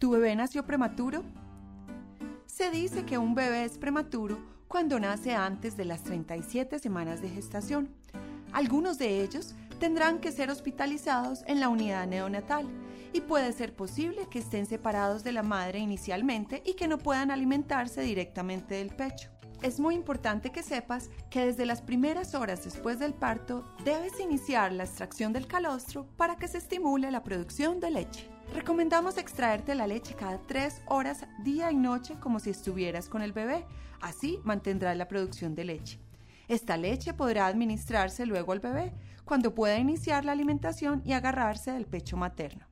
¿Tu bebé nació prematuro? Se dice que un bebé es prematuro cuando nace antes de las 37 semanas de gestación. Algunos de ellos tendrán que ser hospitalizados en la unidad neonatal y puede ser posible que estén separados de la madre inicialmente y que no puedan alimentarse directamente del pecho. Es muy importante que sepas que desde las primeras horas después del parto debes iniciar la extracción del calostro para que se estimule la producción de leche. Recomendamos extraerte la leche cada 3 horas día y noche como si estuvieras con el bebé. Así mantendrás la producción de leche. Esta leche podrá administrarse luego al bebé cuando pueda iniciar la alimentación y agarrarse del pecho materno.